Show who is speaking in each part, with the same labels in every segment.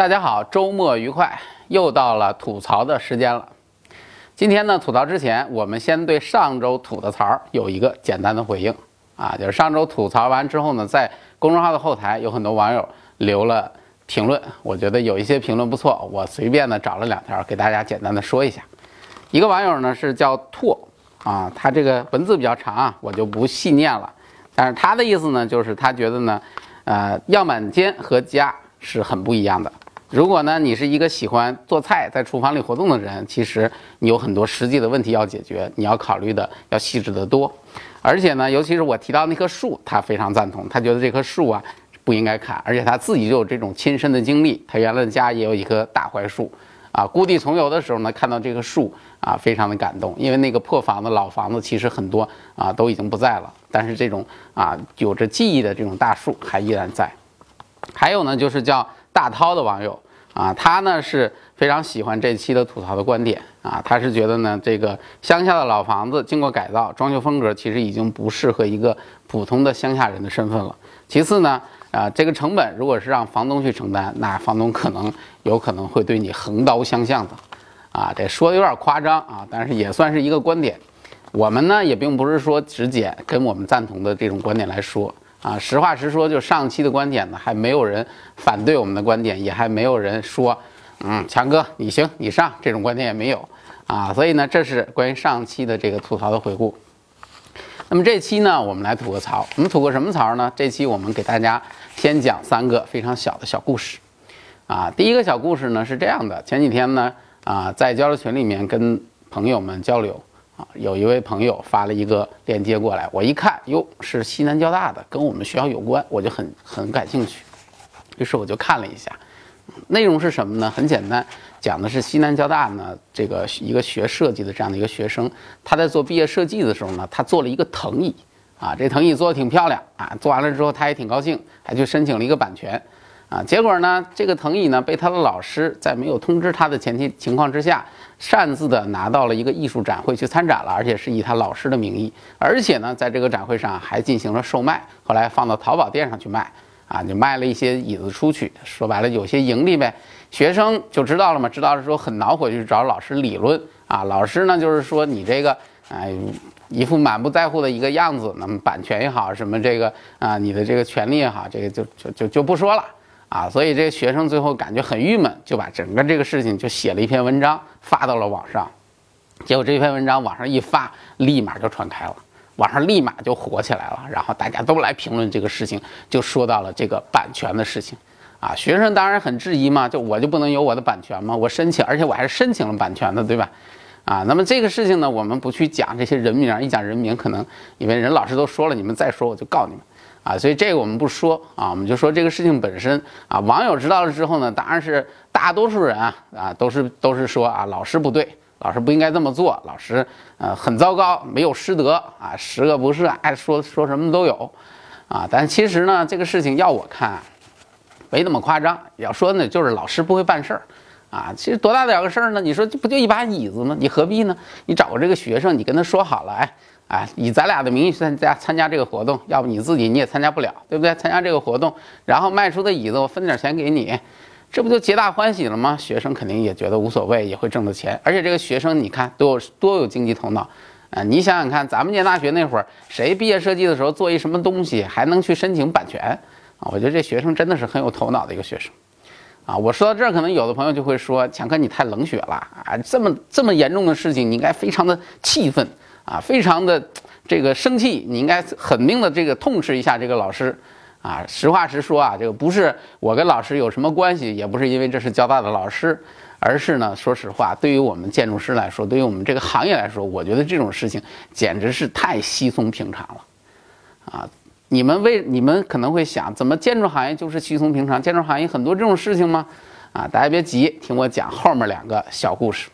Speaker 1: 大家好，周末愉快，又到了吐槽的时间了。今天呢，吐槽之前，我们先对上周吐的槽有一个简单的回应啊，就是上周吐槽完之后呢，在公众号的后台有很多网友留了评论，我觉得有一些评论不错，我随便的找了两条给大家简单的说一下。一个网友呢是叫拓啊，他这个文字比较长啊，我就不细念了。但是他的意思呢，就是他觉得呢，呃，样板间和家是很不一样的。如果呢，你是一个喜欢做菜、在厨房里活动的人，其实你有很多实际的问题要解决，你要考虑的要细致得多。而且呢，尤其是我提到那棵树，他非常赞同，他觉得这棵树啊不应该砍，而且他自己就有这种亲身的经历，他原来的家也有一棵大槐树，啊，故地重游的时候呢，看到这棵树啊，非常的感动，因为那个破房子、老房子其实很多啊都已经不在了，但是这种啊有着记忆的这种大树还依然在。还有呢，就是叫。大涛的网友啊，他呢是非常喜欢这期的吐槽的观点啊，他是觉得呢，这个乡下的老房子经过改造，装修风格其实已经不适合一个普通的乡下人的身份了。其次呢，啊，这个成本如果是让房东去承担，那房东可能有可能会对你横刀相向的，啊，这说的有点夸张啊，但是也算是一个观点。我们呢也并不是说只捡跟我们赞同的这种观点来说。啊，实话实说，就上期的观点呢，还没有人反对我们的观点，也还没有人说，嗯，强哥你行你上，这种观点也没有啊。所以呢，这是关于上期的这个吐槽的回顾。那么这期呢，我们来吐个槽。我们吐个什么槽呢？这期我们给大家先讲三个非常小的小故事。啊，第一个小故事呢是这样的：前几天呢，啊，在交流群里面跟朋友们交流。有一位朋友发了一个链接过来，我一看，哟，是西南交大的，跟我们学校有关，我就很很感兴趣。于是我就看了一下，内容是什么呢？很简单，讲的是西南交大呢这个一个学设计的这样的一个学生，他在做毕业设计的时候呢，他做了一个藤椅，啊，这藤椅做的挺漂亮啊，做完了之后他也挺高兴，还去申请了一个版权。啊，结果呢，这个藤椅呢被他的老师在没有通知他的前提情况之下，擅自的拿到了一个艺术展会去参展了，而且是以他老师的名义，而且呢，在这个展会上还进行了售卖，后来放到淘宝店上去卖，啊，就卖了一些椅子出去，说白了有些盈利呗。学生就知道了嘛，知道了之后很恼火，就去找老师理论啊。老师呢就是说你这个，哎，一副满不在乎的一个样子，那么版权也好，什么这个啊，你的这个权利也好，这个就就就就不说了。啊，所以这个学生最后感觉很郁闷，就把整个这个事情就写了一篇文章发到了网上，结果这篇文章网上一发，立马就传开了，网上立马就火起来了，然后大家都来评论这个事情，就说到了这个版权的事情，啊，学生当然很质疑嘛，就我就不能有我的版权吗？我申请，而且我还是申请了版权的，对吧？啊，那么这个事情呢，我们不去讲这些人名，一讲人名，可能因为人老师都说了，你们再说我就告你们。啊，所以这个我们不说啊，我们就说这个事情本身啊。网友知道了之后呢，当然是大多数人啊啊都是都是说啊，老师不对，老师不应该这么做，老师呃很糟糕，没有师德啊，十恶不赦，爱说说什么都有啊。但其实呢，这个事情要我看，没那么夸张。要说呢，就是老师不会办事儿啊。其实多大点个事儿呢？你说这不就一把椅子吗？你何必呢？你找个这个学生，你跟他说好了，哎。啊，以咱俩的名义参加参加这个活动，要不你自己你也参加不了，对不对？参加这个活动，然后卖出的椅子我分点钱给你，这不就皆大欢喜了吗？学生肯定也觉得无所谓，也会挣到钱。而且这个学生你看都有多有经济头脑啊！你想想看，咱们念大学那会儿，谁毕业设计的时候做一什么东西还能去申请版权啊？我觉得这学生真的是很有头脑的一个学生啊！我说到这儿，可能有的朋友就会说，强哥你太冷血了啊！这么这么严重的事情，你应该非常的气愤。啊，非常的这个生气，你应该狠命的这个痛斥一下这个老师，啊，实话实说啊，这个不是我跟老师有什么关系，也不是因为这是交大的老师，而是呢，说实话，对于我们建筑师来说，对于我们这个行业来说，我觉得这种事情简直是太稀松平常了，啊，你们为你们可能会想，怎么建筑行业就是稀松平常？建筑行业很多这种事情吗？啊，大家别急，听我讲后面两个小故事，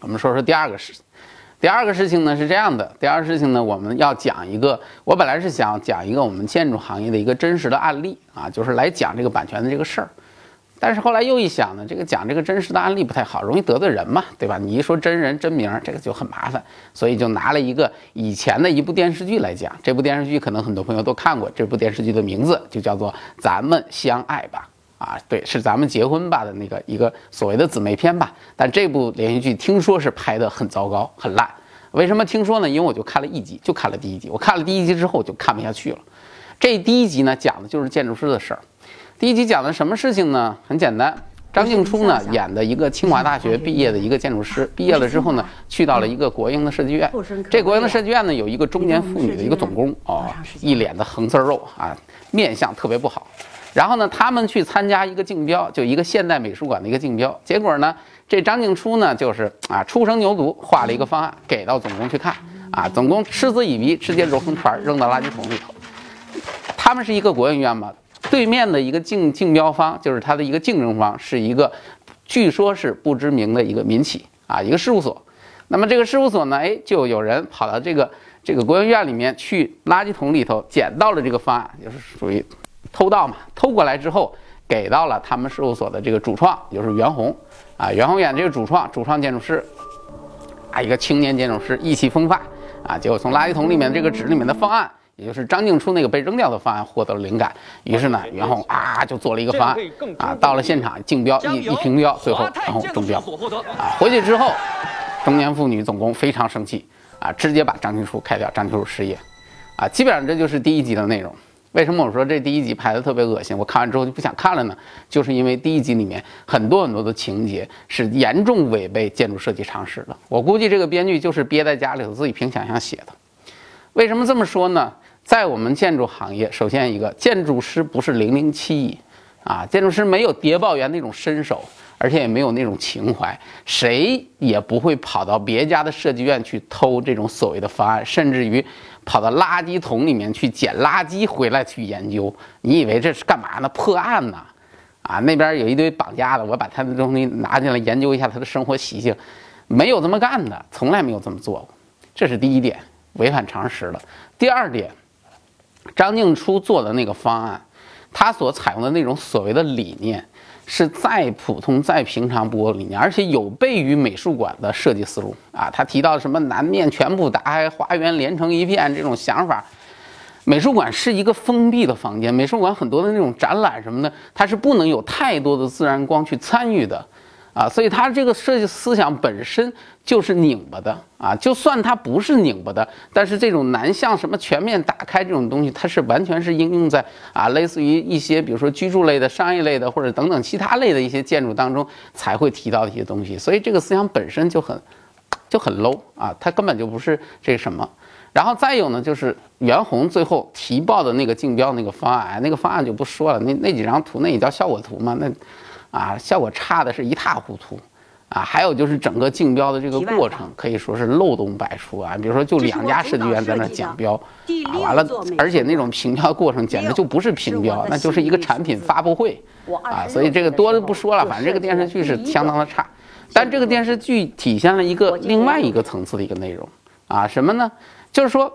Speaker 1: 我们说说第二个事情。第二个事情呢是这样的，第二个事情呢，我们要讲一个，我本来是想讲一个我们建筑行业的一个真实的案例啊，就是来讲这个版权的这个事儿。但是后来又一想呢，这个讲这个真实的案例不太好，容易得罪人嘛，对吧？你一说真人真名，这个就很麻烦，所以就拿了一个以前的一部电视剧来讲。这部电视剧可能很多朋友都看过，这部电视剧的名字就叫做《咱们相爱吧》啊，对，是咱们结婚吧的那个一个所谓的姊妹篇吧。但这部连续剧听说是拍的很糟糕、很烂。为什么听说呢？因为我就看了一集，就看了第一集。我看了第一集之后就看不下去了。这第一集呢，讲的就是建筑师的事儿。第一集讲的什么事情呢？很简单，张静初呢演的一个清华大学毕业的一个建筑师，毕业了之后呢，去到了一个国营的设计院。这国营的设计院呢，有一个中年妇女的一个总工，哦，一脸的横丝肉啊，面相特别不好。然后呢，他们去参加一个竞标，就一个现代美术馆的一个竞标。结果呢，这张静初呢，就是啊，初生牛犊，画了一个方案给到总工去看，啊，总工嗤之以鼻，直接揉成团扔到垃圾桶里头。他们是一个国营院嘛，对面的一个竞竞标方，就是他的一个竞争方，是一个据说是不知名的一个民企啊，一个事务所。那么这个事务所呢，哎，就有人跑到这个这个国营院里面去垃圾桶里头捡到了这个方案，就是属于。偷盗嘛，偷过来之后给到了他们事务所的这个主创，就是袁弘。啊，袁弘演这个主创，主创建筑师啊，一个青年建筑师，意气风发啊，结果从垃圾桶里面这个纸里面的方案，也就是张静初那个被扔掉的方案获得了灵感，于是呢，袁弘啊就做了一个方案啊，到了现场竞标一一评标，最后然后中标。啊，回去之后，中年妇女总工非常生气啊，直接把张静初开掉，张静初失业。啊，基本上这就是第一集的内容。为什么我说这第一集拍的特别恶心？我看完之后就不想看了呢？就是因为第一集里面很多很多的情节是严重违背建筑设计常识的。我估计这个编剧就是憋在家里头自己凭想象写的。为什么这么说呢？在我们建筑行业，首先一个建筑师不是零零七，啊，建筑师没有谍报员那种身手，而且也没有那种情怀，谁也不会跑到别家的设计院去偷这种所谓的方案，甚至于。跑到垃圾桶里面去捡垃圾回来去研究，你以为这是干嘛呢？破案呢？啊，那边有一堆绑架的，我把他的东西拿进来研究一下他的生活习性，没有这么干的，从来没有这么做过，这是第一点，违反常识了。第二点，张静初做的那个方案，他所采用的那种所谓的理念。是再普通再平常不过的理念，而且有悖于美术馆的设计思路啊！他提到什么南面全部打开，花园连成一片这种想法，美术馆是一个封闭的房间，美术馆很多的那种展览什么的，它是不能有太多的自然光去参与的。啊，所以它这个设计思想本身就是拧巴的啊，就算它不是拧巴的，但是这种南向什么全面打开这种东西，它是完全是应用在啊，类似于一些比如说居住类的、商业类的或者等等其他类的一些建筑当中才会提到的一些东西。所以这个思想本身就很就很 low 啊，它根本就不是这什么。然后再有呢，就是袁弘最后提报的那个竞标那个方案，那个方案就不说了，那那几张图那也叫效果图嘛，那。啊，效果差的是一塌糊涂，啊，还有就是整个竞标的这个过程可以说是漏洞百出啊。比如说，就两家设计院在那竞标，啊，完了，而且那种评标过程简直就不是评标，那就是一个产品发布会，啊，所以这个多的不说了，反正这个电视剧是相当的差。但这个电视剧体现了一个另外一个层次的一个内容，啊，什么呢？就是说，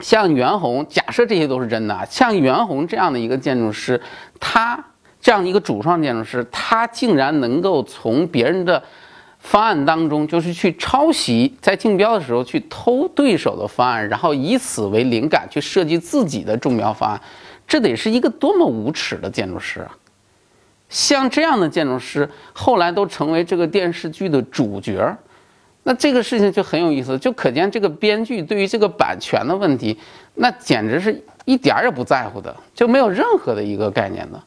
Speaker 1: 像袁弘，假设这些都是真的，像袁弘这样的一个建筑师，他。这样一个主创建筑师，他竟然能够从别人的方案当中，就是去抄袭，在竞标的时候去偷对手的方案，然后以此为灵感去设计自己的中标方案，这得是一个多么无耻的建筑师啊！像这样的建筑师，后来都成为这个电视剧的主角，那这个事情就很有意思，就可见这个编剧对于这个版权的问题，那简直是一点儿也不在乎的，就没有任何的一个概念的。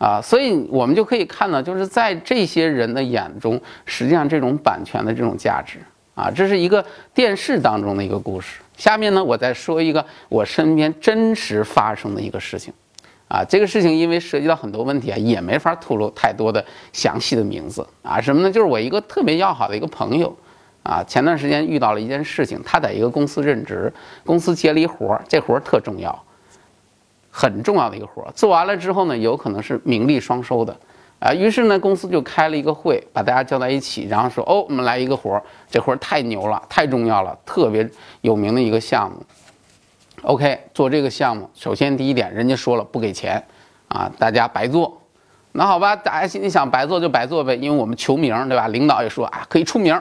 Speaker 1: 啊，所以我们就可以看到，就是在这些人的眼中，实际上这种版权的这种价值啊，这是一个电视当中的一个故事。下面呢，我再说一个我身边真实发生的一个事情，啊，这个事情因为涉及到很多问题啊，也没法透露太多的详细的名字啊。什么呢？就是我一个特别要好的一个朋友，啊，前段时间遇到了一件事情，他在一个公司任职，公司接了一活儿，这活儿特重要。很重要的一个活儿，做完了之后呢，有可能是名利双收的，啊，于是呢，公司就开了一个会，把大家叫在一起，然后说，哦，我们来一个活儿，这活儿太牛了，太重要了，特别有名的一个项目。OK，做这个项目，首先第一点，人家说了不给钱，啊，大家白做。那好吧，大家心里想白做就白做呗，因为我们求名，对吧？领导也说啊，可以出名。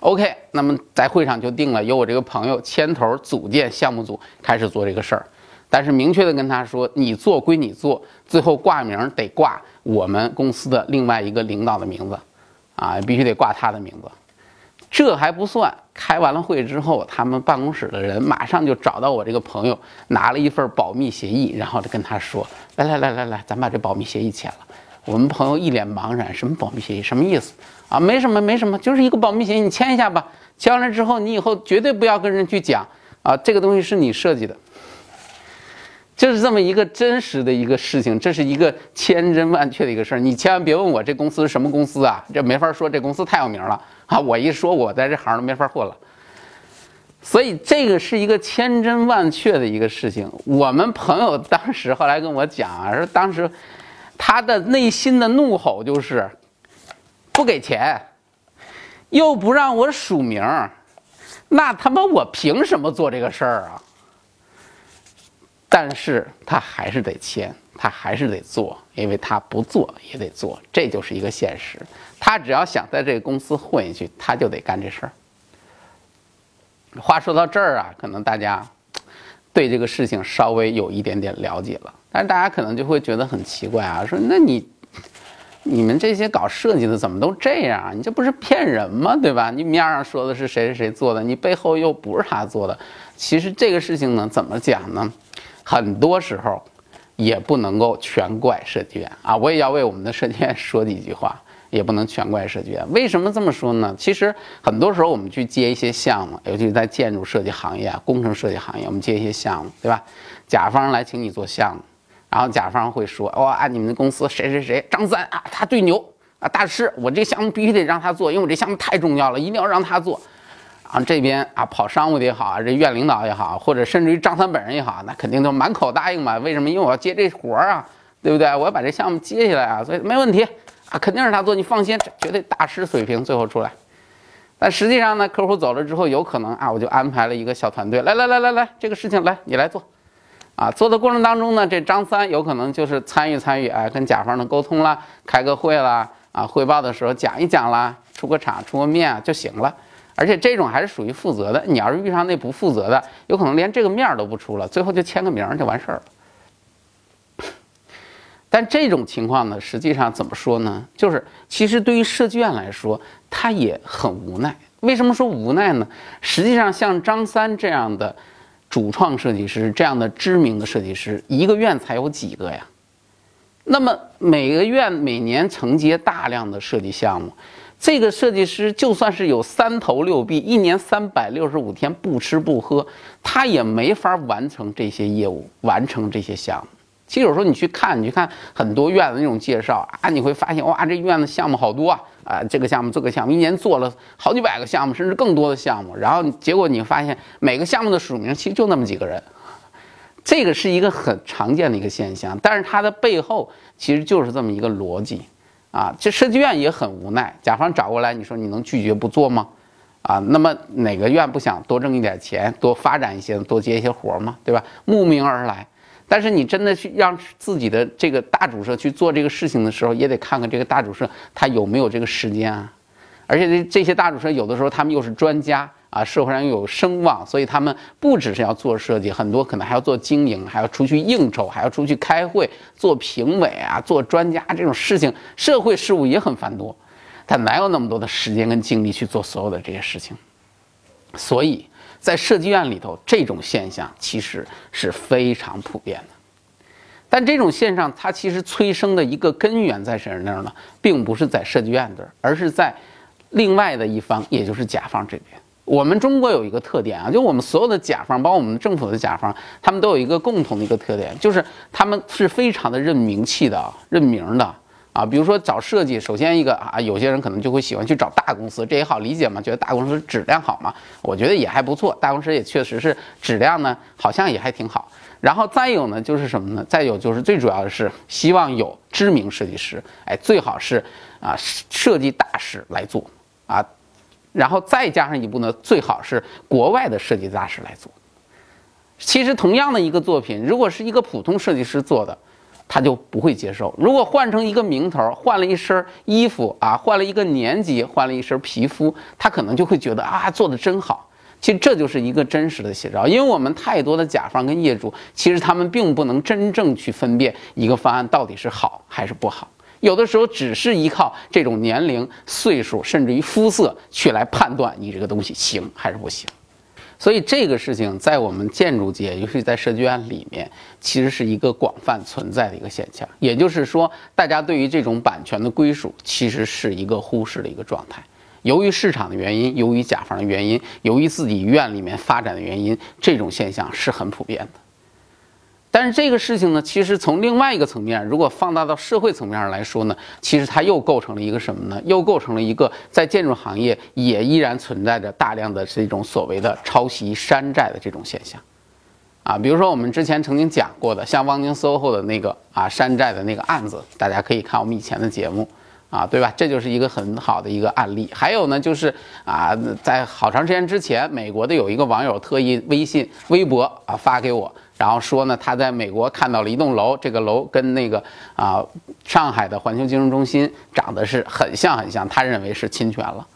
Speaker 1: OK，那么在会上就定了，由我这个朋友牵头组建项目组，开始做这个事儿。但是明确的跟他说，你做归你做，最后挂名得挂我们公司的另外一个领导的名字，啊，必须得挂他的名字。这还不算，开完了会之后，他们办公室的人马上就找到我这个朋友，拿了一份保密协议，然后就跟他说：“来来来来来，咱把这保密协议签了。”我们朋友一脸茫然：“什么保密协议？什么意思？”啊，没什么，没什么，就是一个保密协议，你签一下吧。签完了之后，你以后绝对不要跟人去讲啊，这个东西是你设计的。就是这么一个真实的一个事情，这是一个千真万确的一个事儿。你千万别问我这公司是什么公司啊，这没法说，这公司太有名了啊！我一说，我在这行都没法混了。所以这个是一个千真万确的一个事情。我们朋友当时后来跟我讲啊，说当时他的内心的怒吼就是不给钱，又不让我署名，那他妈我凭什么做这个事儿啊？但是他还是得签，他还是得做，因为他不做也得做，这就是一个现实。他只要想在这个公司混下去，他就得干这事儿。话说到这儿啊，可能大家对这个事情稍微有一点点了解了，但是大家可能就会觉得很奇怪啊，说那你你们这些搞设计的怎么都这样？你这不是骗人吗？对吧？你面上说的是谁谁谁做的，你背后又不是他做的。其实这个事情呢，怎么讲呢？很多时候，也不能够全怪设计院啊！我也要为我们的设计院说几句话，也不能全怪设计院。为什么这么说呢？其实很多时候我们去接一些项目，尤其是在建筑设计行业啊、工程设计行业，我们接一些项目，对吧？甲方来请你做项目，然后甲方会说：“哇，你们的公司谁谁谁张三啊，他最牛啊，大师，我这项目必须得让他做，因为我这项目太重要了，一定要让他做。”啊，这边啊，跑商务的也好，这院领导也好，或者甚至于张三本人也好，那肯定都满口答应嘛。为什么？因为我要接这活儿啊，对不对？我要把这项目接下来啊，所以没问题啊，肯定是他做，你放心，绝对大师水平最后出来。但实际上呢，客户走了之后，有可能啊，我就安排了一个小团队，来来来来来，这个事情来你来做，啊，做的过程当中呢，这张三有可能就是参与参与，哎，跟甲方的沟通啦，开个会啦，啊，汇报的时候讲一讲啦，出个场出个面就行了。而且这种还是属于负责的，你要是遇上那不负责的，有可能连这个面都不出了，最后就签个名就完事儿了。但这种情况呢，实际上怎么说呢？就是其实对于设计院来说，他也很无奈。为什么说无奈呢？实际上像张三这样的主创设计师，这样的知名的设计师，一个院才有几个呀？那么每个院每年承接大量的设计项目。这个设计师就算是有三头六臂，一年三百六十五天不吃不喝，他也没法完成这些业务，完成这些项目。其实有时候你去看，你去看很多院子那种介绍啊，你会发现哇，这院子项目好多啊啊，这个项目这个项目，一年做了好几百个项目，甚至更多的项目。然后结果你发现每个项目的署名其实就那么几个人，这个是一个很常见的一个现象，但是它的背后其实就是这么一个逻辑。啊，这设计院也很无奈，甲方找过来，你说你能拒绝不做吗？啊，那么哪个院不想多挣一点钱，多发展一些，多接一些活吗，对吧？慕名而来，但是你真的去让自己的这个大主社去做这个事情的时候，也得看看这个大主社他有没有这个时间啊，而且这这些大主社有的时候他们又是专家。啊，社会上又有声望，所以他们不只是要做设计，很多可能还要做经营，还要出去应酬，还要出去开会、做评委啊，做专家这种事情，社会事务也很繁多，他哪有那么多的时间跟精力去做所有的这些事情？所以在设计院里头，这种现象其实是非常普遍的。但这种现象它其实催生的一个根源在谁那儿呢？并不是在设计院这儿，而是在另外的一方，也就是甲方这边。我们中国有一个特点啊，就我们所有的甲方，包括我们政府的甲方，他们都有一个共同的一个特点，就是他们是非常的认名气的、认名的啊。比如说找设计，首先一个啊，有些人可能就会喜欢去找大公司，这也好理解嘛，觉得大公司质量好嘛。我觉得也还不错，大公司也确实是质量呢，好像也还挺好。然后再有呢，就是什么呢？再有就是最主要的是希望有知名设计师，哎，最好是啊设计大师来做啊。然后再加上一步呢，最好是国外的设计大师来做。其实同样的一个作品，如果是一个普通设计师做的，他就不会接受；如果换成一个名头，换了一身衣服啊，换了一个年纪，换了一身皮肤，他可能就会觉得啊，做的真好。其实这就是一个真实的写照，因为我们太多的甲方跟业主，其实他们并不能真正去分辨一个方案到底是好还是不好。有的时候只是依靠这种年龄、岁数，甚至于肤色去来判断你这个东西行还是不行。所以这个事情在我们建筑界，尤其在设计院里面，其实是一个广泛存在的一个现象。也就是说，大家对于这种版权的归属，其实是一个忽视的一个状态。由于市场的原因，由于甲方的原因，由于自己院里面发展的原因，这种现象是很普遍的。但是这个事情呢，其实从另外一个层面，如果放大到社会层面上来说呢，其实它又构成了一个什么呢？又构成了一个在建筑行业也依然存在着大量的这种所谓的抄袭山寨的这种现象，啊，比如说我们之前曾经讲过的，像汪宁 SOHO 的那个啊山寨的那个案子，大家可以看我们以前的节目，啊，对吧？这就是一个很好的一个案例。还有呢，就是啊，在好长时间之前，美国的有一个网友特意微信、微博啊发给我。然后说呢，他在美国看到了一栋楼，这个楼跟那个啊上海的环球金融中心长得是很像很像，他认为是侵权了。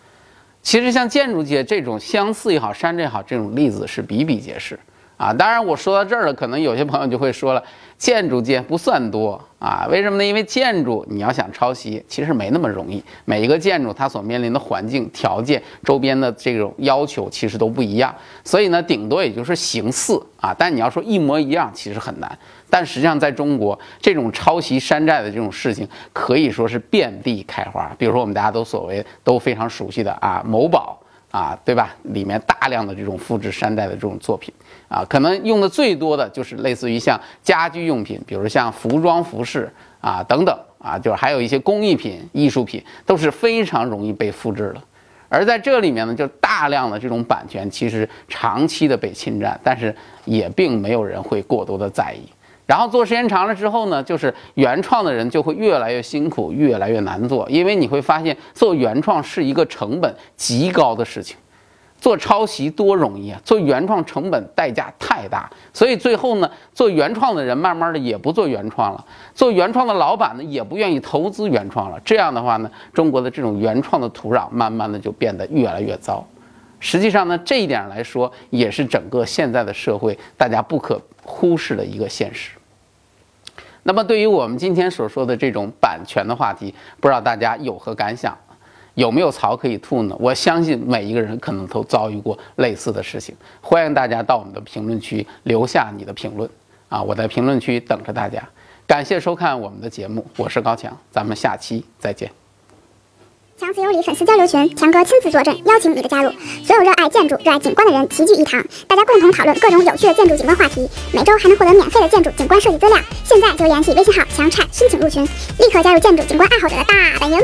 Speaker 1: 其实像建筑界这种相似也好、山寨也好，这种例子是比比皆是啊。当然我说到这儿了，可能有些朋友就会说了，建筑界不算多。啊，为什么呢？因为建筑你要想抄袭，其实没那么容易。每一个建筑它所面临的环境条件、周边的这种要求其实都不一样，所以呢，顶多也就是形似啊。但你要说一模一样，其实很难。但实际上，在中国，这种抄袭山寨的这种事情可以说是遍地开花。比如说，我们大家都所谓都非常熟悉的啊，某宝。啊，对吧？里面大量的这种复制山寨的这种作品，啊，可能用的最多的就是类似于像家居用品，比如像服装服饰啊等等啊，就是还有一些工艺品、艺术品都是非常容易被复制的。而在这里面呢，就大量的这种版权其实长期的被侵占，但是也并没有人会过多的在意。然后做时间长了之后呢，就是原创的人就会越来越辛苦，越来越难做，因为你会发现做原创是一个成本极高的事情，做抄袭多容易啊，做原创成本代价太大，所以最后呢，做原创的人慢慢的也不做原创了，做原创的老板呢也不愿意投资原创了，这样的话呢，中国的这种原创的土壤慢慢的就变得越来越糟。实际上呢，这一点来说，也是整个现在的社会大家不可忽视的一个现实。那么，对于我们今天所说的这种版权的话题，不知道大家有何感想？有没有槽可以吐呢？我相信每一个人可能都遭遇过类似的事情。欢迎大家到我们的评论区留下你的评论啊！我在评论区等着大家。感谢收看我们的节目，我是高强，咱们下期再见。
Speaker 2: 强子有理粉丝交流群，强哥亲自坐镇，邀请你的加入。所有热爱建筑、热爱景观的人齐聚一堂，大家共同讨论各种有趣的建筑景观话题。每周还能获得免费的建筑景观设计资料。现在就联系微信号强差申请入群，立刻加入建筑景观爱好者的大本营。